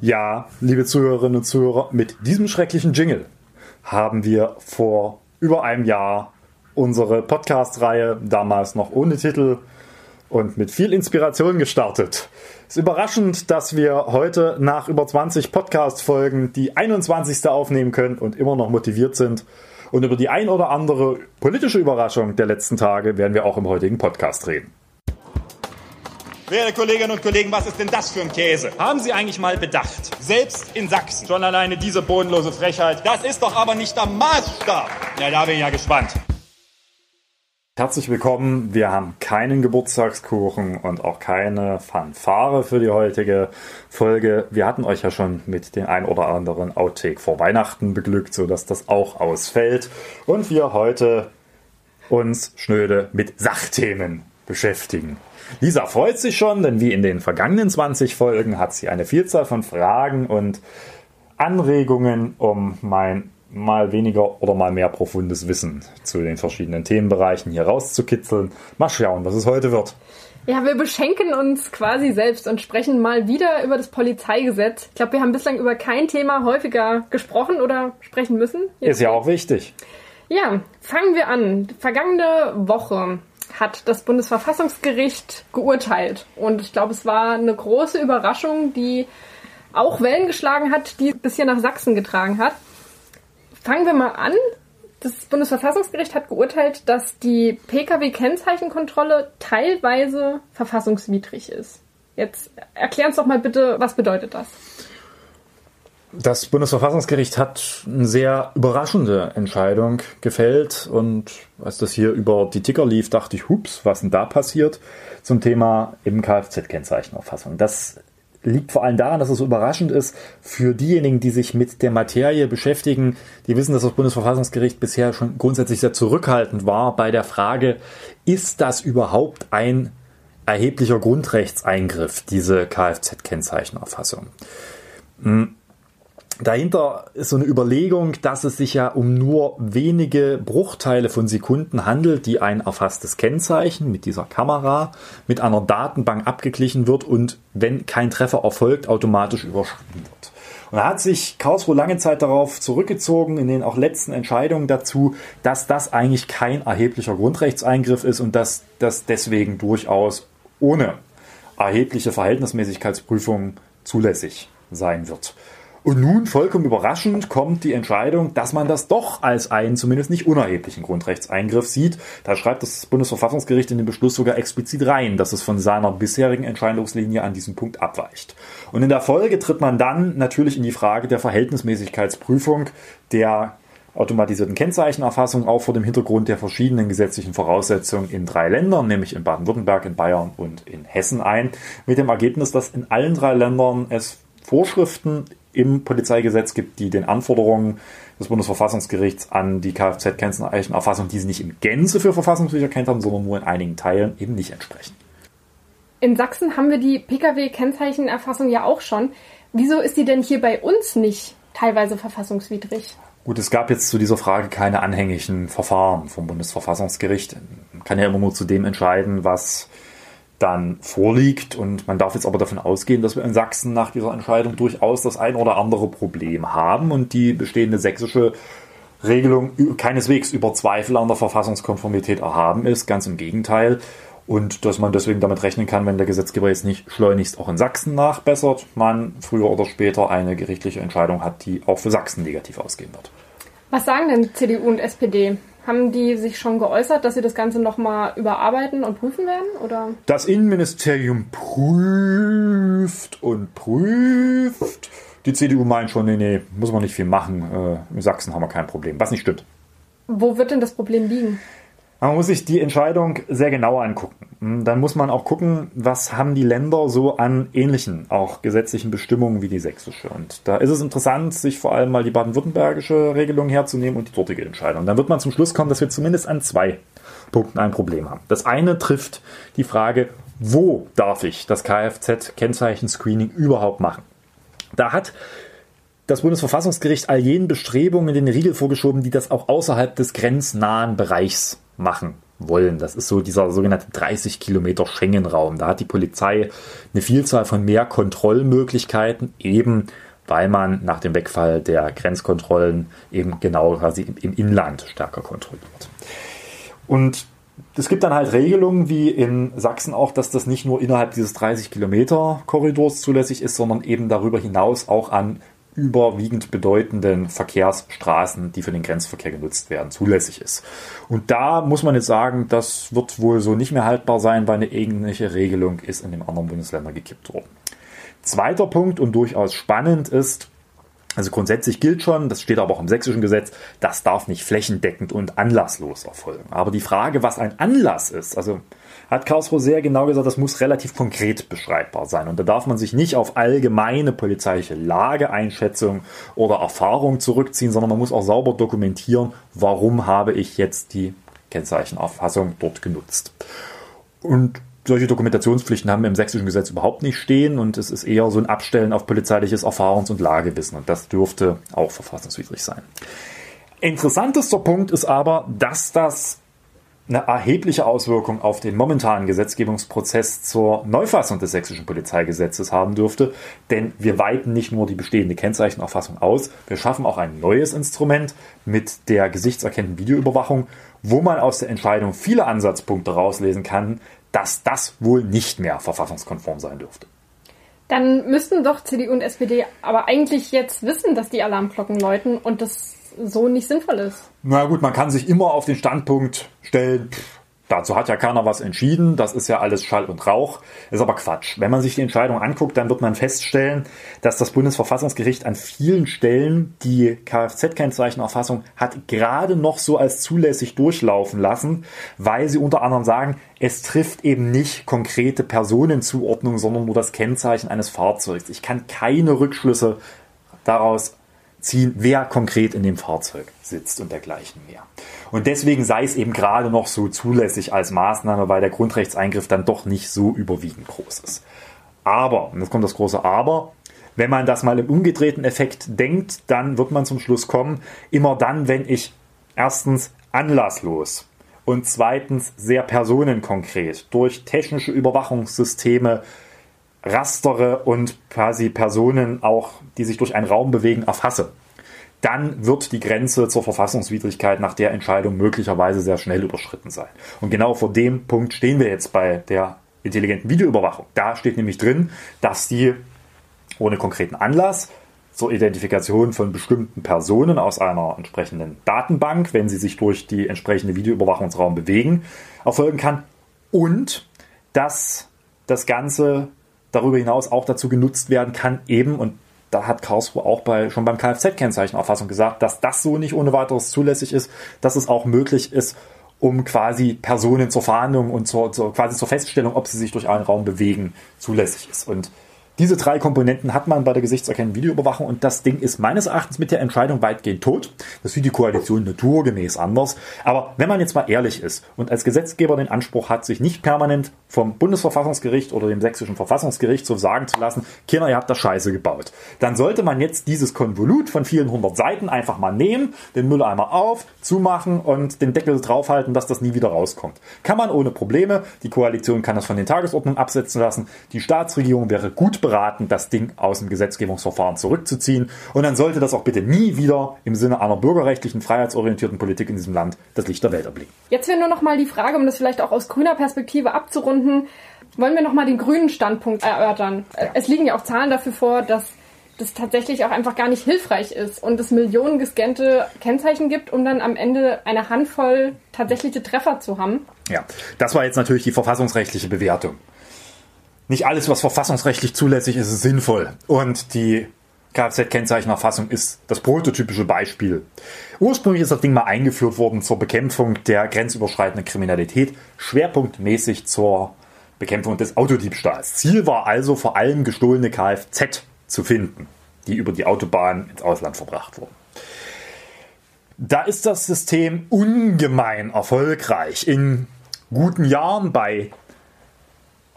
Ja, liebe Zuhörerinnen und Zuhörer, mit diesem schrecklichen Jingle haben wir vor über einem Jahr unsere Podcast-Reihe, damals noch ohne Titel und mit viel Inspiration gestartet. Es ist überraschend, dass wir heute nach über 20 Podcast-Folgen die 21. aufnehmen können und immer noch motiviert sind. Und über die ein oder andere politische Überraschung der letzten Tage werden wir auch im heutigen Podcast reden. Werte Kolleginnen und Kollegen, was ist denn das für ein Käse? Haben Sie eigentlich mal bedacht? Selbst in Sachsen. Schon alleine diese bodenlose Frechheit. Das ist doch aber nicht der Maßstab. Ja, da bin ich ja gespannt. Herzlich willkommen. Wir haben keinen Geburtstagskuchen und auch keine Fanfare für die heutige Folge. Wir hatten euch ja schon mit den ein oder anderen Outtake vor Weihnachten beglückt, sodass das auch ausfällt. Und wir heute uns schnöde mit Sachthemen beschäftigen. Lisa freut sich schon, denn wie in den vergangenen 20 Folgen hat sie eine Vielzahl von Fragen und Anregungen, um mein mal weniger oder mal mehr profundes Wissen zu den verschiedenen Themenbereichen hier rauszukitzeln. Mal schauen, was es heute wird. Ja, wir beschenken uns quasi selbst und sprechen mal wieder über das Polizeigesetz. Ich glaube, wir haben bislang über kein Thema häufiger gesprochen oder sprechen müssen. Jetzt Ist ja auch wichtig. Ja, fangen wir an. Vergangene Woche hat das Bundesverfassungsgericht geurteilt. Und ich glaube, es war eine große Überraschung, die auch Wellen geschlagen hat, die bis hier nach Sachsen getragen hat. Fangen wir mal an. Das Bundesverfassungsgericht hat geurteilt, dass die Pkw-Kennzeichenkontrolle teilweise verfassungswidrig ist. Jetzt erklär uns doch mal bitte, was bedeutet das? Das Bundesverfassungsgericht hat eine sehr überraschende Entscheidung gefällt und als das hier über die Ticker lief, dachte ich, hups, was denn da passiert zum Thema eben Kfz-Kennzeichenerfassung. Das liegt vor allem daran, dass es überraschend ist für diejenigen, die sich mit der Materie beschäftigen. Die wissen, dass das Bundesverfassungsgericht bisher schon grundsätzlich sehr zurückhaltend war bei der Frage, ist das überhaupt ein erheblicher Grundrechtseingriff, diese Kfz-Kennzeichenerfassung? Hm. Dahinter ist so eine Überlegung, dass es sich ja um nur wenige Bruchteile von Sekunden handelt, die ein erfasstes Kennzeichen mit dieser Kamera mit einer Datenbank abgeglichen wird und wenn kein Treffer erfolgt, automatisch überschrieben wird. Und da hat sich Karlsruhe lange Zeit darauf zurückgezogen, in den auch letzten Entscheidungen dazu, dass das eigentlich kein erheblicher Grundrechtseingriff ist und dass das deswegen durchaus ohne erhebliche Verhältnismäßigkeitsprüfung zulässig sein wird. Und nun, vollkommen überraschend, kommt die Entscheidung, dass man das doch als einen zumindest nicht unerheblichen Grundrechtseingriff sieht. Da schreibt das Bundesverfassungsgericht in den Beschluss sogar explizit rein, dass es von seiner bisherigen Entscheidungslinie an diesem Punkt abweicht. Und in der Folge tritt man dann natürlich in die Frage der Verhältnismäßigkeitsprüfung der automatisierten Kennzeichenerfassung auch vor dem Hintergrund der verschiedenen gesetzlichen Voraussetzungen in drei Ländern, nämlich in Baden-Württemberg, in Bayern und in Hessen ein, mit dem Ergebnis, dass in allen drei Ländern es Vorschriften im Polizeigesetz gibt, die den Anforderungen des Bundesverfassungsgerichts an die Kfz-Kennzeichenerfassung, die sie nicht in Gänze für verfassungswidrig erkannt haben, sondern nur in einigen Teilen eben nicht entsprechen. In Sachsen haben wir die Pkw-Kennzeichenerfassung ja auch schon. Wieso ist die denn hier bei uns nicht teilweise verfassungswidrig? Gut, es gab jetzt zu dieser Frage keine anhängigen Verfahren vom Bundesverfassungsgericht. Man kann ja immer nur zu dem entscheiden, was dann vorliegt. Und man darf jetzt aber davon ausgehen, dass wir in Sachsen nach dieser Entscheidung durchaus das ein oder andere Problem haben und die bestehende sächsische Regelung keineswegs über Zweifel an der Verfassungskonformität erhaben ist. Ganz im Gegenteil. Und dass man deswegen damit rechnen kann, wenn der Gesetzgeber jetzt nicht schleunigst auch in Sachsen nachbessert, man früher oder später eine gerichtliche Entscheidung hat, die auch für Sachsen negativ ausgehen wird. Was sagen denn CDU und SPD? Haben die sich schon geäußert, dass sie das Ganze nochmal überarbeiten und prüfen werden? Oder? Das Innenministerium prüft und prüft. Die CDU meint schon, nee, nee, muss man nicht viel machen. Äh, in Sachsen haben wir kein Problem. Was nicht stimmt. Wo wird denn das Problem liegen? Man muss sich die Entscheidung sehr genau angucken. Hm, dann muss man auch gucken, was haben die Länder so an ähnlichen, auch gesetzlichen Bestimmungen wie die sächsische. Und da ist es interessant, sich vor allem mal die baden-württembergische Regelung herzunehmen und die dortige Entscheidung. Dann wird man zum Schluss kommen, dass wir zumindest an zwei Punkten ein Problem haben. Das eine trifft die Frage, wo darf ich das Kfz-Kennzeichen-Screening überhaupt machen? Da hat das Bundesverfassungsgericht all jenen Bestrebungen den Riegel vorgeschoben, die das auch außerhalb des grenznahen Bereichs machen wollen. Das ist so dieser sogenannte 30 Kilometer Schengen-Raum. Da hat die Polizei eine Vielzahl von mehr Kontrollmöglichkeiten, eben weil man nach dem Wegfall der Grenzkontrollen eben genau quasi im Inland stärker kontrolliert. Und es gibt dann halt Regelungen wie in Sachsen auch, dass das nicht nur innerhalb dieses 30 Kilometer Korridors zulässig ist, sondern eben darüber hinaus auch an überwiegend bedeutenden Verkehrsstraßen, die für den Grenzverkehr genutzt werden, zulässig ist. Und da muss man jetzt sagen, das wird wohl so nicht mehr haltbar sein, weil eine ähnliche Regelung ist in den anderen Bundesländern gekippt worden. Zweiter Punkt und durchaus spannend ist, also grundsätzlich gilt schon, das steht aber auch im sächsischen Gesetz, das darf nicht flächendeckend und anlasslos erfolgen. Aber die Frage, was ein Anlass ist, also hat Karlsruhe sehr genau gesagt, das muss relativ konkret beschreibbar sein. Und da darf man sich nicht auf allgemeine polizeiliche Lageeinschätzung oder Erfahrung zurückziehen, sondern man muss auch sauber dokumentieren, warum habe ich jetzt die Kennzeichenerfassung dort genutzt. Und solche Dokumentationspflichten haben wir im sächsischen Gesetz überhaupt nicht stehen und es ist eher so ein Abstellen auf polizeiliches Erfahrungs- und Lagewissen und das dürfte auch verfassungswidrig sein. Interessantester Punkt ist aber, dass das eine erhebliche Auswirkung auf den momentanen Gesetzgebungsprozess zur Neufassung des sächsischen Polizeigesetzes haben dürfte, denn wir weiten nicht nur die bestehende Kennzeichenerfassung aus, wir schaffen auch ein neues Instrument mit der gesichtserkennenden Videoüberwachung, wo man aus der Entscheidung viele Ansatzpunkte rauslesen kann, dass das wohl nicht mehr verfassungskonform sein dürfte. Dann müssten doch CDU und SPD aber eigentlich jetzt wissen, dass die Alarmglocken läuten und das so nicht sinnvoll ist. Na gut, man kann sich immer auf den Standpunkt stellen, pff, Dazu hat ja keiner was entschieden. Das ist ja alles Schall und Rauch. Ist aber Quatsch. Wenn man sich die Entscheidung anguckt, dann wird man feststellen, dass das Bundesverfassungsgericht an vielen Stellen die Kfz-Kennzeichenerfassung hat gerade noch so als zulässig durchlaufen lassen, weil sie unter anderem sagen, es trifft eben nicht konkrete Personenzuordnung, sondern nur das Kennzeichen eines Fahrzeugs. Ich kann keine Rückschlüsse daraus ziehen, wer konkret in dem Fahrzeug sitzt und dergleichen mehr. Und deswegen sei es eben gerade noch so zulässig als Maßnahme, weil der Grundrechtseingriff dann doch nicht so überwiegend groß ist. Aber, und jetzt kommt das große Aber, wenn man das mal im umgedrehten Effekt denkt, dann wird man zum Schluss kommen, immer dann, wenn ich erstens anlasslos und zweitens sehr personenkonkret durch technische Überwachungssysteme rastere und quasi Personen auch, die sich durch einen Raum bewegen, erfasse dann wird die Grenze zur Verfassungswidrigkeit nach der Entscheidung möglicherweise sehr schnell überschritten sein. Und genau vor dem Punkt stehen wir jetzt bei der intelligenten Videoüberwachung. Da steht nämlich drin, dass die ohne konkreten Anlass zur Identifikation von bestimmten Personen aus einer entsprechenden Datenbank, wenn sie sich durch die entsprechende Videoüberwachungsraum bewegen, erfolgen kann und dass das Ganze darüber hinaus auch dazu genutzt werden kann, eben, und da hat Karlsruhe auch bei, schon beim Kfz-Kennzeichenerfassung gesagt, dass das so nicht ohne weiteres zulässig ist, dass es auch möglich ist, um quasi Personen zur Verhandlung und zur, zur, quasi zur Feststellung, ob sie sich durch einen Raum bewegen, zulässig ist. Und diese drei Komponenten hat man bei der gesichtserkennenden Videoüberwachung und das Ding ist meines Erachtens mit der Entscheidung weitgehend tot. Das sieht die Koalition naturgemäß anders. Aber wenn man jetzt mal ehrlich ist und als Gesetzgeber den Anspruch hat, sich nicht permanent vom Bundesverfassungsgericht oder dem sächsischen Verfassungsgericht so sagen zu lassen, Kinder, ihr habt da Scheiße gebaut, dann sollte man jetzt dieses Konvolut von vielen hundert Seiten einfach mal nehmen, den Mülleimer auf, zumachen und den Deckel draufhalten, dass das nie wieder rauskommt. Kann man ohne Probleme. Die Koalition kann das von den Tagesordnungen absetzen lassen. Die Staatsregierung wäre gut beraten, das Ding aus dem Gesetzgebungsverfahren zurückzuziehen. Und dann sollte das auch bitte nie wieder im Sinne einer bürgerrechtlichen, freiheitsorientierten Politik in diesem Land das Licht der Welt erblicken. Jetzt wäre nur noch mal die Frage, um das vielleicht auch aus grüner Perspektive abzurunden, wollen wir noch mal den grünen Standpunkt erörtern. Ja. Es liegen ja auch Zahlen dafür vor, dass das tatsächlich auch einfach gar nicht hilfreich ist und es Millionen gescannte Kennzeichen gibt, um dann am Ende eine Handvoll tatsächliche Treffer zu haben. Ja, das war jetzt natürlich die verfassungsrechtliche Bewertung nicht alles, was verfassungsrechtlich zulässig ist, ist sinnvoll. Und die Kfz-Kennzeichenerfassung ist das prototypische Beispiel. Ursprünglich ist das Ding mal eingeführt worden zur Bekämpfung der grenzüberschreitenden Kriminalität, schwerpunktmäßig zur Bekämpfung des Autodiebstahls. Ziel war also vor allem gestohlene Kfz zu finden, die über die Autobahn ins Ausland verbracht wurden. Da ist das System ungemein erfolgreich. In guten Jahren bei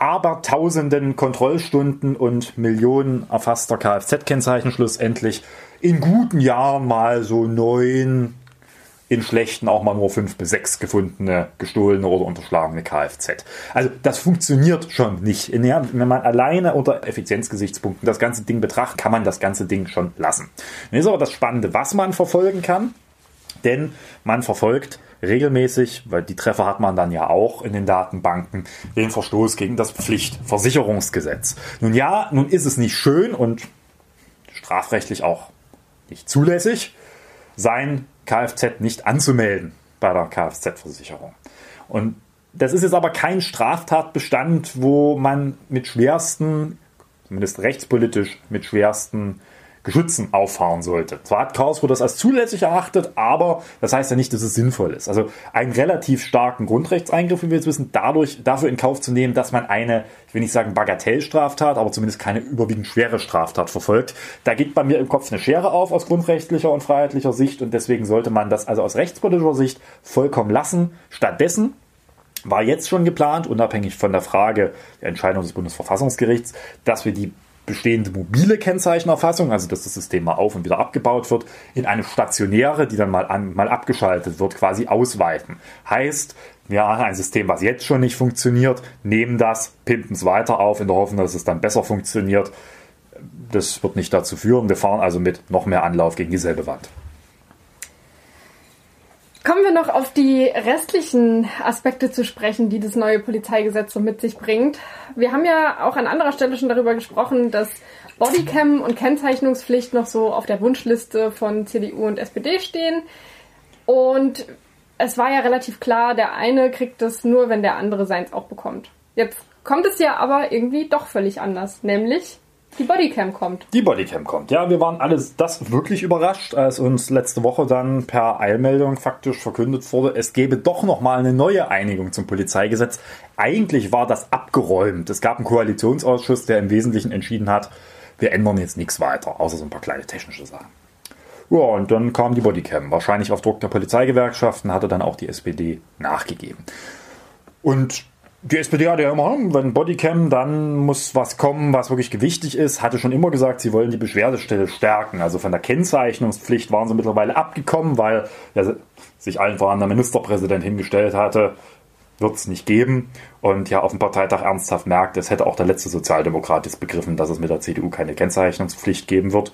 abertausenden Kontrollstunden und Millionen erfasster Kfz-Kennzeichen schlussendlich in guten Jahren mal so neun in schlechten auch mal nur fünf bis sechs gefundene, gestohlene oder unterschlagene Kfz. Also das funktioniert schon nicht. Wenn man alleine unter Effizienzgesichtspunkten das ganze Ding betrachtet, kann man das ganze Ding schon lassen. Dann ist aber das Spannende, was man verfolgen kann, denn man verfolgt regelmäßig, weil die Treffer hat man dann ja auch in den Datenbanken, den Verstoß gegen das Pflichtversicherungsgesetz. Nun ja, nun ist es nicht schön und strafrechtlich auch nicht zulässig, sein Kfz nicht anzumelden bei der Kfz-Versicherung. Und das ist jetzt aber kein Straftatbestand, wo man mit schwersten, zumindest rechtspolitisch, mit schwersten Geschützen auffahren sollte. Zwar hat Karlsruhe das als zulässig erachtet, aber das heißt ja nicht, dass es sinnvoll ist. Also einen relativ starken Grundrechtseingriff, wie wir jetzt wissen, dadurch dafür in Kauf zu nehmen, dass man eine, ich will nicht sagen Bagatellstraftat, aber zumindest keine überwiegend schwere Straftat verfolgt. Da geht bei mir im Kopf eine Schere auf aus grundrechtlicher und freiheitlicher Sicht und deswegen sollte man das also aus rechtspolitischer Sicht vollkommen lassen. Stattdessen war jetzt schon geplant, unabhängig von der Frage der Entscheidung des Bundesverfassungsgerichts, dass wir die bestehende mobile Kennzeichenerfassung, also dass das System mal auf und wieder abgebaut wird, in eine stationäre, die dann mal, an, mal abgeschaltet wird, quasi ausweiten. Heißt, wir haben ein System, was jetzt schon nicht funktioniert, nehmen das, pimpen es weiter auf, in der Hoffnung, dass es dann besser funktioniert. Das wird nicht dazu führen. Wir fahren also mit noch mehr Anlauf gegen dieselbe Wand. Kommen wir noch auf die restlichen Aspekte zu sprechen, die das neue Polizeigesetz so mit sich bringt. Wir haben ja auch an anderer Stelle schon darüber gesprochen, dass Bodycam und Kennzeichnungspflicht noch so auf der Wunschliste von CDU und SPD stehen. Und es war ja relativ klar, der eine kriegt es nur, wenn der andere seins auch bekommt. Jetzt kommt es ja aber irgendwie doch völlig anders, nämlich die Bodycam kommt. Die Bodycam kommt. Ja, wir waren alles das wirklich überrascht, als uns letzte Woche dann per Eilmeldung faktisch verkündet wurde, es gäbe doch noch mal eine neue Einigung zum Polizeigesetz. Eigentlich war das abgeräumt. Es gab einen Koalitionsausschuss, der im Wesentlichen entschieden hat, wir ändern jetzt nichts weiter, außer so ein paar kleine technische Sachen. Ja, und dann kam die Bodycam. Wahrscheinlich auf Druck der Polizeigewerkschaften hatte dann auch die SPD nachgegeben. Und die SPD hatte ja immer, wenn Bodycam, dann muss was kommen, was wirklich gewichtig ist. Hatte schon immer gesagt, sie wollen die Beschwerdestelle stärken. Also von der Kennzeichnungspflicht waren sie mittlerweile abgekommen, weil ja, sich allen voran der Ministerpräsident hingestellt hatte, wird es nicht geben. Und ja auf dem Parteitag ernsthaft merkt, es hätte auch der letzte Sozialdemokrat jetzt begriffen, dass es mit der CDU keine Kennzeichnungspflicht geben wird.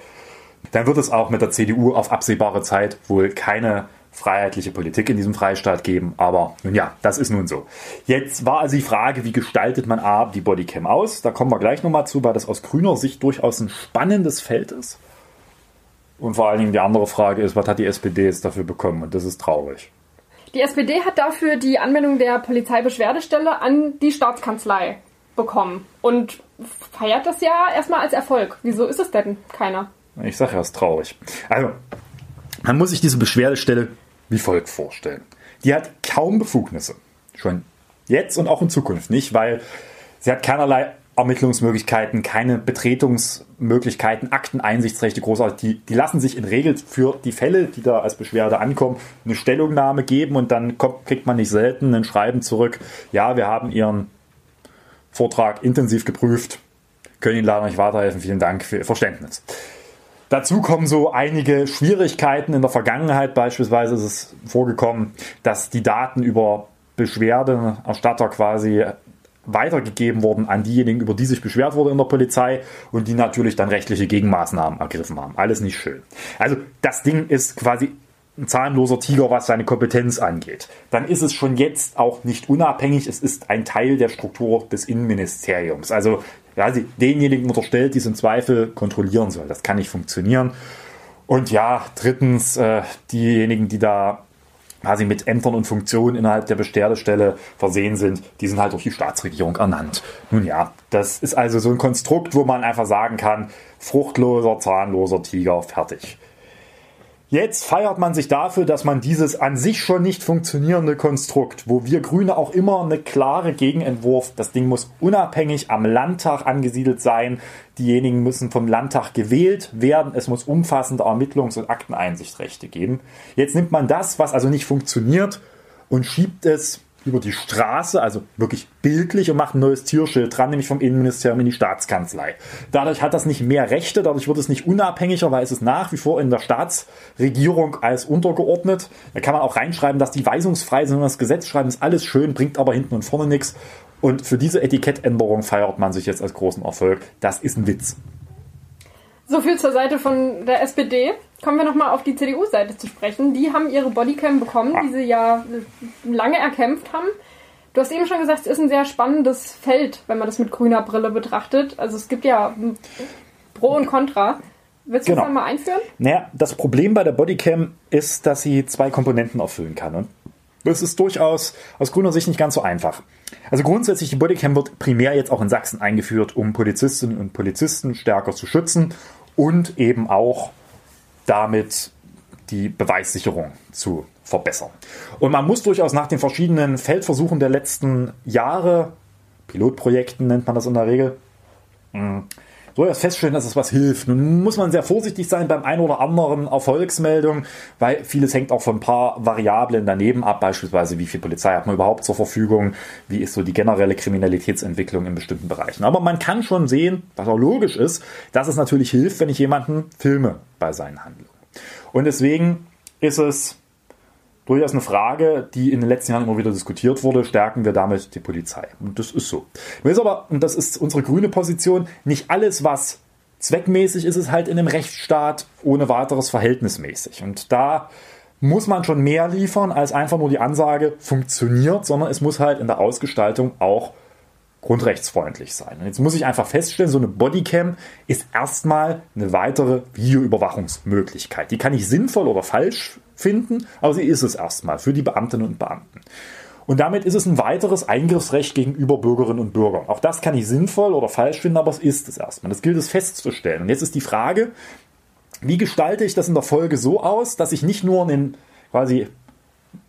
Dann wird es auch mit der CDU auf absehbare Zeit wohl keine freiheitliche Politik in diesem Freistaat geben. Aber nun ja, das ist nun so. Jetzt war also die Frage, wie gestaltet man A, die Bodycam aus? Da kommen wir gleich nochmal zu, weil das aus grüner Sicht durchaus ein spannendes Feld ist. Und vor allen Dingen die andere Frage ist, was hat die SPD jetzt dafür bekommen? Und das ist traurig. Die SPD hat dafür die Anmeldung der Polizeibeschwerdestelle an die Staatskanzlei bekommen und feiert das ja erstmal als Erfolg. Wieso ist es denn keiner? Ich sage ja, es ist traurig. Also, man muss sich diese Beschwerdestelle wie folgt vorstellen. Die hat kaum Befugnisse. Schon jetzt und auch in Zukunft nicht, weil sie hat keinerlei Ermittlungsmöglichkeiten, keine Betretungsmöglichkeiten, Akteneinsichtsrechte großartig. Die, die lassen sich in Regel für die Fälle, die da als Beschwerde ankommen, eine Stellungnahme geben und dann kommt, kriegt man nicht selten ein Schreiben zurück. Ja, wir haben Ihren Vortrag intensiv geprüft, können Ihnen leider nicht weiterhelfen. Vielen Dank für Ihr Verständnis. Dazu kommen so einige Schwierigkeiten. In der Vergangenheit beispielsweise ist es vorgekommen, dass die Daten über Beschwerdenerstatter quasi weitergegeben wurden an diejenigen, über die sich beschwert wurde in der Polizei und die natürlich dann rechtliche Gegenmaßnahmen ergriffen haben. Alles nicht schön. Also das Ding ist quasi ein zahnloser Tiger, was seine Kompetenz angeht. Dann ist es schon jetzt auch nicht unabhängig. Es ist ein Teil der Struktur des Innenministeriums. Also ja, sie denjenigen unterstellt, die es im Zweifel kontrollieren soll. Das kann nicht funktionieren. Und ja, drittens, äh, diejenigen, die da quasi mit Ämtern und Funktionen innerhalb der Beschwerdestelle versehen sind, die sind halt durch die Staatsregierung ernannt. Nun ja, das ist also so ein Konstrukt, wo man einfach sagen kann, fruchtloser, zahnloser Tiger, fertig. Jetzt feiert man sich dafür, dass man dieses an sich schon nicht funktionierende Konstrukt, wo wir Grüne auch immer eine klare Gegenentwurf, das Ding muss unabhängig am Landtag angesiedelt sein, diejenigen müssen vom Landtag gewählt werden, es muss umfassende Ermittlungs- und Akteneinsichtrechte geben. Jetzt nimmt man das, was also nicht funktioniert, und schiebt es über die Straße, also wirklich bildlich und macht ein neues Türschild dran, nämlich vom Innenministerium in die Staatskanzlei. Dadurch hat das nicht mehr Rechte, dadurch wird es nicht unabhängiger, weil es ist nach wie vor in der Staatsregierung als untergeordnet. Da kann man auch reinschreiben, dass die weisungsfrei sind und das Gesetz schreiben, ist alles schön, bringt aber hinten und vorne nichts. Und für diese Etikettänderung feiert man sich jetzt als großen Erfolg. Das ist ein Witz. So viel zur Seite von der SPD. Kommen wir nochmal auf die CDU-Seite zu sprechen. Die haben ihre Bodycam bekommen, die sie ja lange erkämpft haben. Du hast eben schon gesagt, es ist ein sehr spannendes Feld, wenn man das mit grüner Brille betrachtet. Also es gibt ja Pro und Contra. Willst du genau. das mal einführen? Naja, das Problem bei der Bodycam ist, dass sie zwei Komponenten erfüllen kann. Und das ist durchaus aus grüner Sicht nicht ganz so einfach. Also grundsätzlich, die Bodycam wird primär jetzt auch in Sachsen eingeführt, um Polizistinnen und Polizisten stärker zu schützen und eben auch damit die Beweissicherung zu verbessern. Und man muss durchaus nach den verschiedenen Feldversuchen der letzten Jahre, Pilotprojekten nennt man das in der Regel, hm, durchaus feststellen, dass es was hilft. Nun muss man sehr vorsichtig sein beim ein oder anderen Erfolgsmeldung, weil vieles hängt auch von ein paar Variablen daneben ab, beispielsweise wie viel Polizei hat man überhaupt zur Verfügung, wie ist so die generelle Kriminalitätsentwicklung in bestimmten Bereichen. Aber man kann schon sehen, was auch logisch ist, dass es natürlich hilft, wenn ich jemanden filme bei seinen Handlungen. Und deswegen ist es durchaus eine Frage, die in den letzten Jahren immer wieder diskutiert wurde. Stärken wir damit die Polizei? Und das ist so. Nun ist aber, und das ist unsere grüne Position, nicht alles, was zweckmäßig ist, ist halt in einem Rechtsstaat ohne weiteres verhältnismäßig. Und da muss man schon mehr liefern als einfach nur die Ansage funktioniert, sondern es muss halt in der Ausgestaltung auch grundrechtsfreundlich sein. Und jetzt muss ich einfach feststellen, so eine Bodycam ist erstmal eine weitere Videoüberwachungsmöglichkeit. Die kann ich sinnvoll oder falsch finden, aber sie ist es erstmal für die Beamtinnen und Beamten. Und damit ist es ein weiteres Eingriffsrecht gegenüber Bürgerinnen und Bürgern. Auch das kann ich sinnvoll oder falsch finden, aber es ist es erstmal. Das gilt es festzustellen. Und jetzt ist die Frage, wie gestalte ich das in der Folge so aus, dass ich nicht nur einen quasi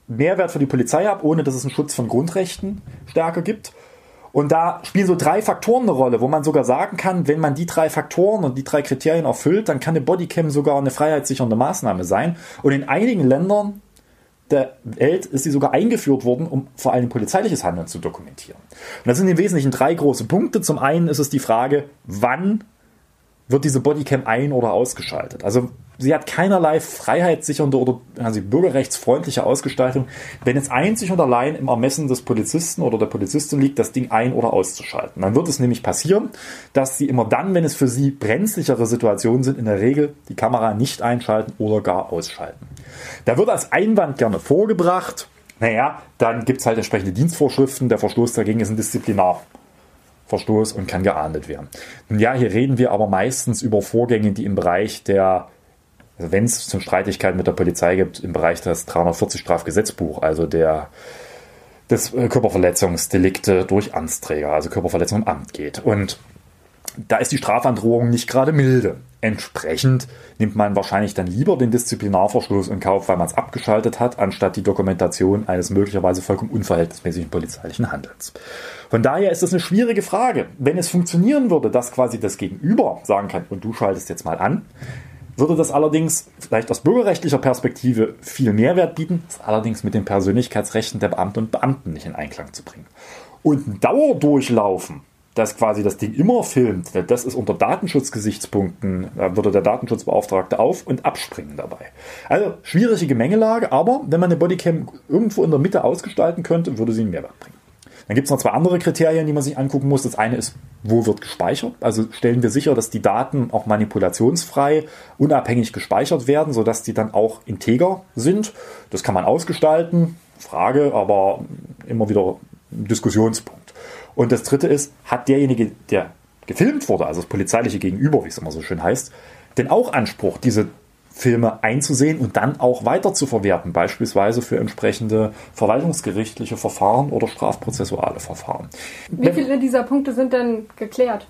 Mehrwert für die Polizei habe, ohne dass es einen Schutz von Grundrechten stärker gibt, und da spielen so drei Faktoren eine Rolle, wo man sogar sagen kann, wenn man die drei Faktoren und die drei Kriterien erfüllt, dann kann eine Bodycam sogar eine freiheitssichernde Maßnahme sein. Und in einigen Ländern der Welt ist sie sogar eingeführt worden, um vor allem polizeiliches Handeln zu dokumentieren. Und das sind im Wesentlichen drei große Punkte. Zum einen ist es die Frage, wann wird diese Bodycam ein- oder ausgeschaltet? Also sie hat keinerlei freiheitssichernde oder also bürgerrechtsfreundliche Ausgestaltung, wenn es einzig und allein im Ermessen des Polizisten oder der Polizistin liegt, das Ding ein- oder auszuschalten. Dann wird es nämlich passieren, dass sie immer dann, wenn es für sie brenzlichere Situationen sind, in der Regel die Kamera nicht einschalten oder gar ausschalten. Da wird als Einwand gerne vorgebracht, naja, dann gibt es halt entsprechende Dienstvorschriften, der Verstoß dagegen ist ein Disziplinarverstoß und kann geahndet werden. Nun ja, hier reden wir aber meistens über Vorgänge, die im Bereich der also wenn es zum Streitigkeiten mit der Polizei gibt, im Bereich des 340 Strafgesetzbuch, also der des äh, Körperverletzungsdelikte durch Amtsträger, also Körperverletzung im Amt geht. Und da ist die Strafandrohung nicht gerade milde. Entsprechend nimmt man wahrscheinlich dann lieber den Disziplinarverstoß in Kauf, weil man es abgeschaltet hat, anstatt die Dokumentation eines möglicherweise vollkommen unverhältnismäßigen polizeilichen Handelns. Von daher ist das eine schwierige Frage. Wenn es funktionieren würde, dass quasi das Gegenüber sagen kann, und du schaltest jetzt mal an, würde das allerdings vielleicht aus bürgerrechtlicher Perspektive viel Mehrwert bieten, ist allerdings mit den Persönlichkeitsrechten der Beamten und Beamten nicht in Einklang zu bringen. Und ein Dauerdurchlaufen, das quasi das Ding immer filmt, das ist unter Datenschutzgesichtspunkten, da würde der Datenschutzbeauftragte auf- und abspringen dabei. Also schwierige Gemengelage, aber wenn man eine Bodycam irgendwo in der Mitte ausgestalten könnte, würde sie einen Mehrwert bringen. Dann gibt es noch zwei andere Kriterien, die man sich angucken muss. Das eine ist, wo wird gespeichert? Also stellen wir sicher, dass die Daten auch manipulationsfrei, unabhängig gespeichert werden, sodass die dann auch integer sind. Das kann man ausgestalten. Frage, aber immer wieder Diskussionspunkt. Und das dritte ist, hat derjenige, der gefilmt wurde, also das polizeiliche Gegenüber, wie es immer so schön heißt, denn auch Anspruch, diese Filme einzusehen und dann auch weiter zu verwerten, beispielsweise für entsprechende verwaltungsgerichtliche Verfahren oder strafprozessuale Verfahren. Wie viele dieser Punkte sind denn geklärt?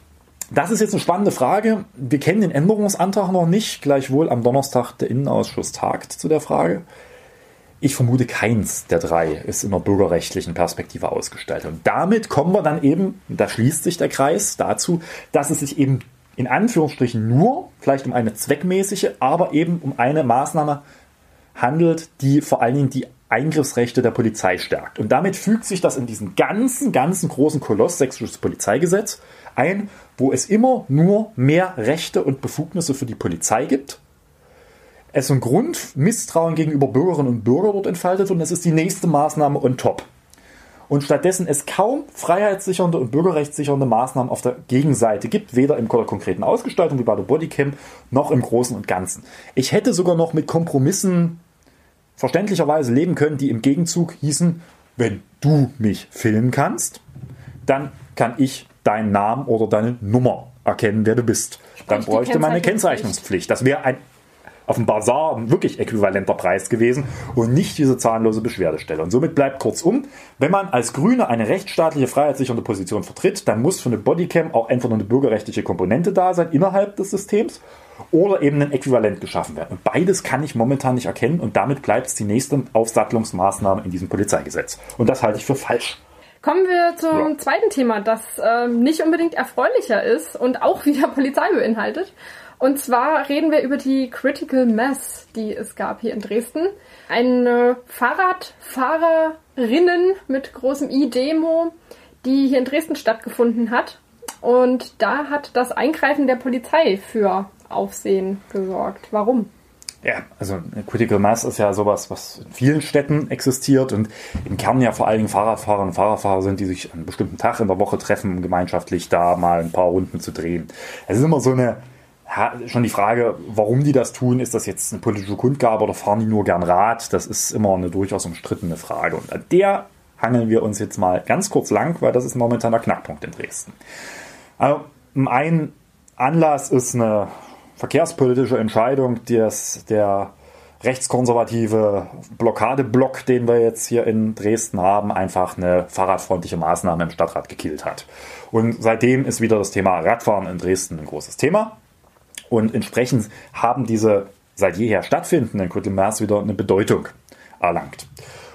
Das ist jetzt eine spannende Frage. Wir kennen den Änderungsantrag noch nicht. Gleichwohl am Donnerstag der Innenausschuss tagt zu der Frage. Ich vermute, keins der drei ist in einer bürgerrechtlichen Perspektive ausgestaltet. Und damit kommen wir dann eben, da schließt sich der Kreis dazu, dass es sich eben in Anführungsstrichen nur, vielleicht um eine zweckmäßige, aber eben um eine Maßnahme handelt, die vor allen Dingen die Eingriffsrechte der Polizei stärkt. Und damit fügt sich das in diesen ganzen, ganzen großen Koloss sächsisches Polizeigesetz ein, wo es immer nur mehr Rechte und Befugnisse für die Polizei gibt. Es ein Grundmisstrauen gegenüber Bürgerinnen und Bürgern dort entfaltet und es ist die nächste Maßnahme on top. Und stattdessen es kaum freiheitssichernde und bürgerrechtssichernde Maßnahmen auf der Gegenseite gibt, weder im konkreten Ausgestaltung wie bei der Bodycam noch im Großen und Ganzen. Ich hätte sogar noch mit Kompromissen verständlicherweise leben können, die im Gegenzug hießen, wenn du mich filmen kannst, dann kann ich deinen Namen oder deine Nummer erkennen, wer du bist. Dann bräuchte man eine Kennzeichnungspflicht. Das wäre ein auf dem Bazar ein wirklich äquivalenter Preis gewesen und nicht diese zahlenlose Beschwerdestelle. Und somit bleibt kurzum, wenn man als Grüne eine rechtsstaatliche, freiheitssichernde Position vertritt, dann muss für eine Bodycam auch entweder eine bürgerrechtliche Komponente da sein innerhalb des Systems oder eben ein Äquivalent geschaffen werden. Und beides kann ich momentan nicht erkennen und damit bleibt es die nächste Aufsattlungsmaßnahme in diesem Polizeigesetz. Und das halte ich für falsch. Kommen wir zum ja. zweiten Thema, das äh, nicht unbedingt erfreulicher ist und auch wieder Polizei beinhaltet. Und zwar reden wir über die Critical Mass, die es gab hier in Dresden. Eine Fahrradfahrerinnen mit großem I-Demo, die hier in Dresden stattgefunden hat. Und da hat das Eingreifen der Polizei für Aufsehen gesorgt. Warum? Ja, also Critical Mass ist ja sowas, was in vielen Städten existiert und im Kern ja vor allen Dingen Fahrradfahrer und Fahrradfahrer sind, die sich an einem bestimmten Tag in der Woche treffen, um gemeinschaftlich da mal ein paar Runden zu drehen. Es ist immer so eine, schon die Frage, warum die das tun, ist das jetzt eine politische Kundgabe oder fahren die nur gern Rad? Das ist immer eine durchaus umstrittene Frage. Und an der hangeln wir uns jetzt mal ganz kurz lang, weil das ist momentan der Knackpunkt in Dresden. Also, ein Anlass ist eine verkehrspolitische Entscheidung, dass der rechtskonservative Blockadeblock, den wir jetzt hier in Dresden haben, einfach eine fahrradfreundliche Maßnahme im Stadtrat gekillt hat. Und seitdem ist wieder das Thema Radfahren in Dresden ein großes Thema. Und entsprechend haben diese seit jeher stattfindenden Mass wieder eine Bedeutung erlangt.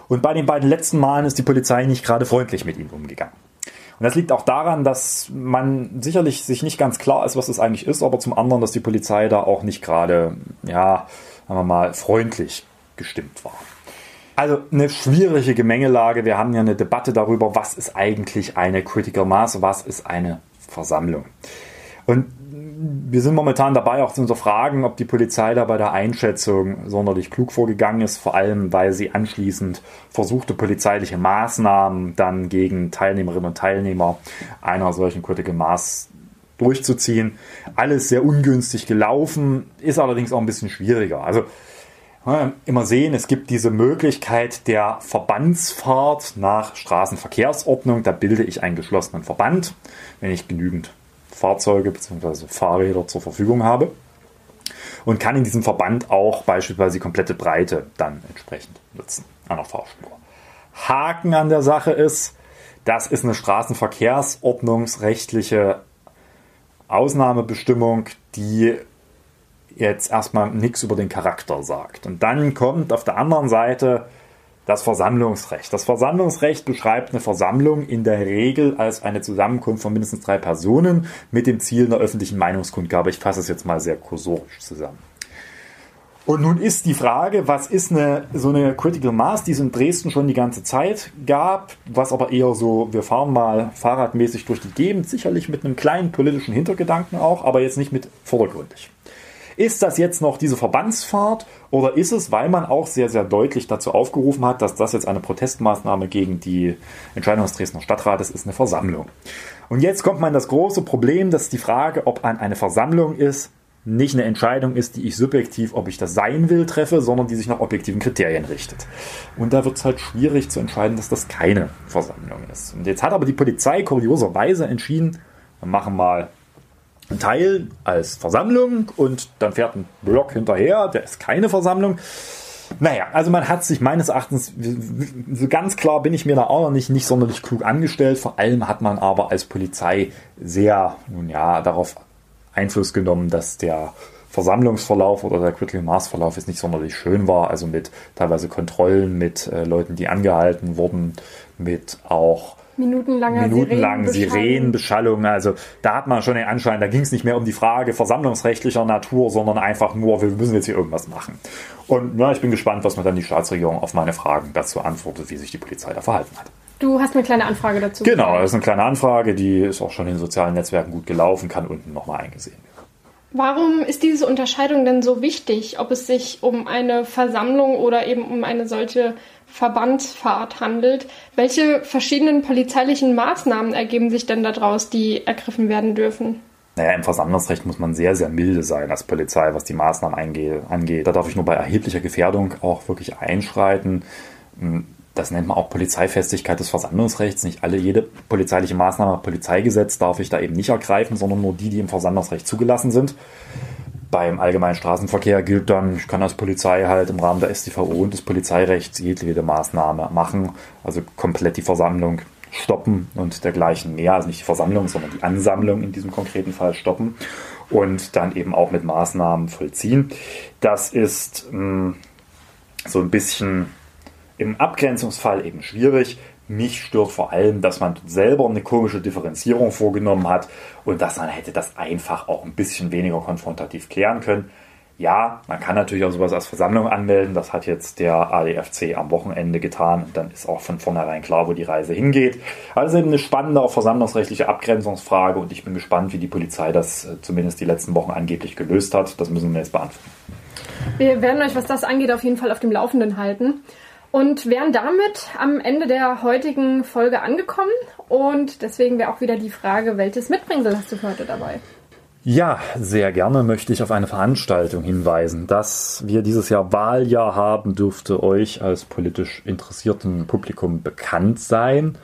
Und bei den beiden letzten Malen ist die Polizei nicht gerade freundlich mit ihnen umgegangen. Und das liegt auch daran, dass man sicherlich sich nicht ganz klar ist, was das eigentlich ist, aber zum anderen, dass die Polizei da auch nicht gerade, ja, sagen wir mal, freundlich gestimmt war. Also eine schwierige Gemengelage. Wir haben ja eine Debatte darüber, was ist eigentlich eine Critical Mass, was ist eine Versammlung. Und wir sind momentan dabei, auch zu unterfragen, ob die Polizei da bei der Einschätzung sonderlich klug vorgegangen ist, vor allem weil sie anschließend versuchte, polizeiliche Maßnahmen dann gegen Teilnehmerinnen und Teilnehmer einer solchen Critical Maß durchzuziehen. Alles sehr ungünstig gelaufen, ist allerdings auch ein bisschen schwieriger. Also immer sehen, es gibt diese Möglichkeit der Verbandsfahrt nach Straßenverkehrsordnung. Da bilde ich einen geschlossenen Verband, wenn ich genügend Fahrzeuge bzw. Fahrräder zur Verfügung habe und kann in diesem Verband auch beispielsweise die komplette Breite dann entsprechend nutzen an der Fahrspur. Haken an der Sache ist, das ist eine straßenverkehrsordnungsrechtliche Ausnahmebestimmung, die jetzt erstmal nichts über den Charakter sagt. Und dann kommt auf der anderen Seite das Versammlungsrecht. Das Versammlungsrecht beschreibt eine Versammlung in der Regel als eine Zusammenkunft von mindestens drei Personen mit dem Ziel einer öffentlichen Meinungskundgabe. Ich fasse es jetzt mal sehr kursorisch zusammen. Und nun ist die Frage, was ist eine, so eine Critical Mass, die es in Dresden schon die ganze Zeit gab, was aber eher so, wir fahren mal fahrradmäßig durch die Gegend, sicherlich mit einem kleinen politischen Hintergedanken auch, aber jetzt nicht mit vordergründig. Ist das jetzt noch diese Verbandsfahrt oder ist es, weil man auch sehr, sehr deutlich dazu aufgerufen hat, dass das jetzt eine Protestmaßnahme gegen die Entscheidung des Dresdner Stadtrates ist, eine Versammlung? Und jetzt kommt man das große Problem, dass die Frage, ob an eine Versammlung ist, nicht eine Entscheidung ist, die ich subjektiv, ob ich das sein will, treffe, sondern die sich nach objektiven Kriterien richtet. Und da wird es halt schwierig zu entscheiden, dass das keine Versammlung ist. Und jetzt hat aber die Polizei kurioserweise entschieden, wir machen mal ein Teil als Versammlung und dann fährt ein Block hinterher, der ist keine Versammlung. Naja, also man hat sich meines Erachtens, so ganz klar bin ich mir da auch noch nicht, nicht sonderlich klug angestellt. Vor allem hat man aber als Polizei sehr, nun ja, darauf Einfluss genommen, dass der Versammlungsverlauf oder der Critical Mass Verlauf jetzt nicht sonderlich schön war. Also mit teilweise Kontrollen, mit äh, Leuten, die angehalten wurden, mit auch Minutenlanger minutenlang Sirenenbeschallung. Also da hat man schon den Anschein, da ging es nicht mehr um die Frage versammlungsrechtlicher Natur, sondern einfach nur, wir müssen jetzt hier irgendwas machen. Und ja, ich bin gespannt, was mir dann die Staatsregierung auf meine Fragen dazu antwortet, wie sich die Polizei da verhalten hat. Du hast eine kleine Anfrage dazu. Genau, das ist eine kleine Anfrage, die ist auch schon in den sozialen Netzwerken gut gelaufen, kann unten nochmal eingesehen werden. Warum ist diese Unterscheidung denn so wichtig, ob es sich um eine Versammlung oder eben um eine solche Verbandsfahrt handelt? Welche verschiedenen polizeilichen Maßnahmen ergeben sich denn daraus, die ergriffen werden dürfen? Naja, im Versammlungsrecht muss man sehr, sehr milde sein als Polizei, was die Maßnahmen angeht. Da darf ich nur bei erheblicher Gefährdung auch wirklich einschreiten. Das nennt man auch Polizeifestigkeit des Versammlungsrechts. Nicht alle, jede polizeiliche Maßnahme Polizeigesetz darf ich da eben nicht ergreifen, sondern nur die, die im Versammlungsrecht zugelassen sind. Beim allgemeinen Straßenverkehr gilt dann, ich kann als Polizei halt im Rahmen der StVO und des Polizeirechts jedwede Maßnahme machen, also komplett die Versammlung stoppen und dergleichen mehr, also nicht die Versammlung, sondern die Ansammlung in diesem konkreten Fall stoppen und dann eben auch mit Maßnahmen vollziehen. Das ist mh, hm, so ein bisschen im Abgrenzungsfall eben schwierig. Mich stört vor allem, dass man selber eine komische Differenzierung vorgenommen hat und dass man hätte das einfach auch ein bisschen weniger konfrontativ klären können. Ja, man kann natürlich auch sowas als Versammlung anmelden. Das hat jetzt der ADFC am Wochenende getan. Und dann ist auch von vornherein klar, wo die Reise hingeht. Also eben eine spannende, auch versammlungsrechtliche Abgrenzungsfrage. Und ich bin gespannt, wie die Polizei das äh, zumindest die letzten Wochen angeblich gelöst hat. Das müssen wir jetzt beantworten. Wir werden euch, was das angeht, auf jeden Fall auf dem Laufenden halten und wären damit am Ende der heutigen Folge angekommen. Und deswegen wäre auch wieder die Frage, welches Mitbringsel hast du für heute dabei? Ja, sehr gerne möchte ich auf eine Veranstaltung hinweisen. Dass wir dieses Jahr Wahljahr haben, dürfte euch als politisch interessierten Publikum bekannt sein.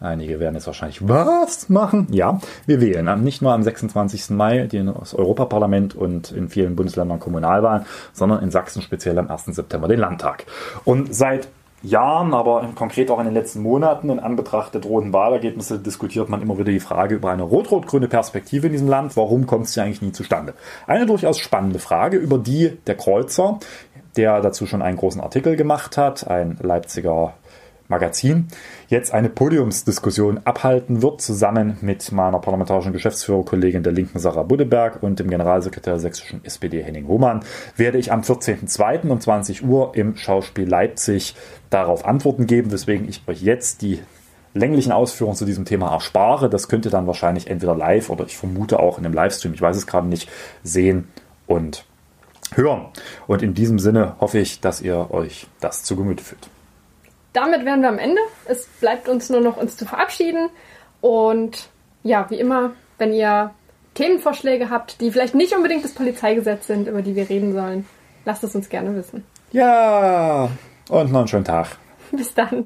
Einige werden jetzt wahrscheinlich was machen. Ja, wir wählen nicht nur am 26. Mai das Europaparlament und in vielen Bundesländern Kommunalwahlen, sondern in Sachsen speziell am 1. September den Landtag. Und seit Jahren, aber konkret auch in den letzten Monaten in Anbetracht der drohenden Wahlergebnisse diskutiert man immer wieder die Frage über eine rot-rot-grüne Perspektive in diesem Land. Warum kommt sie eigentlich nie zustande? Eine durchaus spannende Frage, über die der Kreuzer, der dazu schon einen großen Artikel gemacht hat, ein Leipziger Magazin jetzt eine Podiumsdiskussion abhalten wird, zusammen mit meiner parlamentarischen Geschäftsführerkollegin der Linken Sarah Buddeberg und dem Generalsekretär der sächsischen SPD Henning Hohmann, werde ich am 14.02. um 20 Uhr im Schauspiel Leipzig darauf Antworten geben, weswegen ich euch jetzt die länglichen Ausführungen zu diesem Thema erspare. Das könnt ihr dann wahrscheinlich entweder live oder ich vermute auch in einem Livestream, ich weiß es gerade nicht, sehen und hören. Und in diesem Sinne hoffe ich, dass ihr euch das zu Gemüte führt damit wären wir am Ende. Es bleibt uns nur noch uns zu verabschieden. Und ja, wie immer, wenn ihr Themenvorschläge habt, die vielleicht nicht unbedingt das Polizeigesetz sind, über die wir reden sollen, lasst es uns gerne wissen. Ja, und noch einen schönen Tag. Bis dann.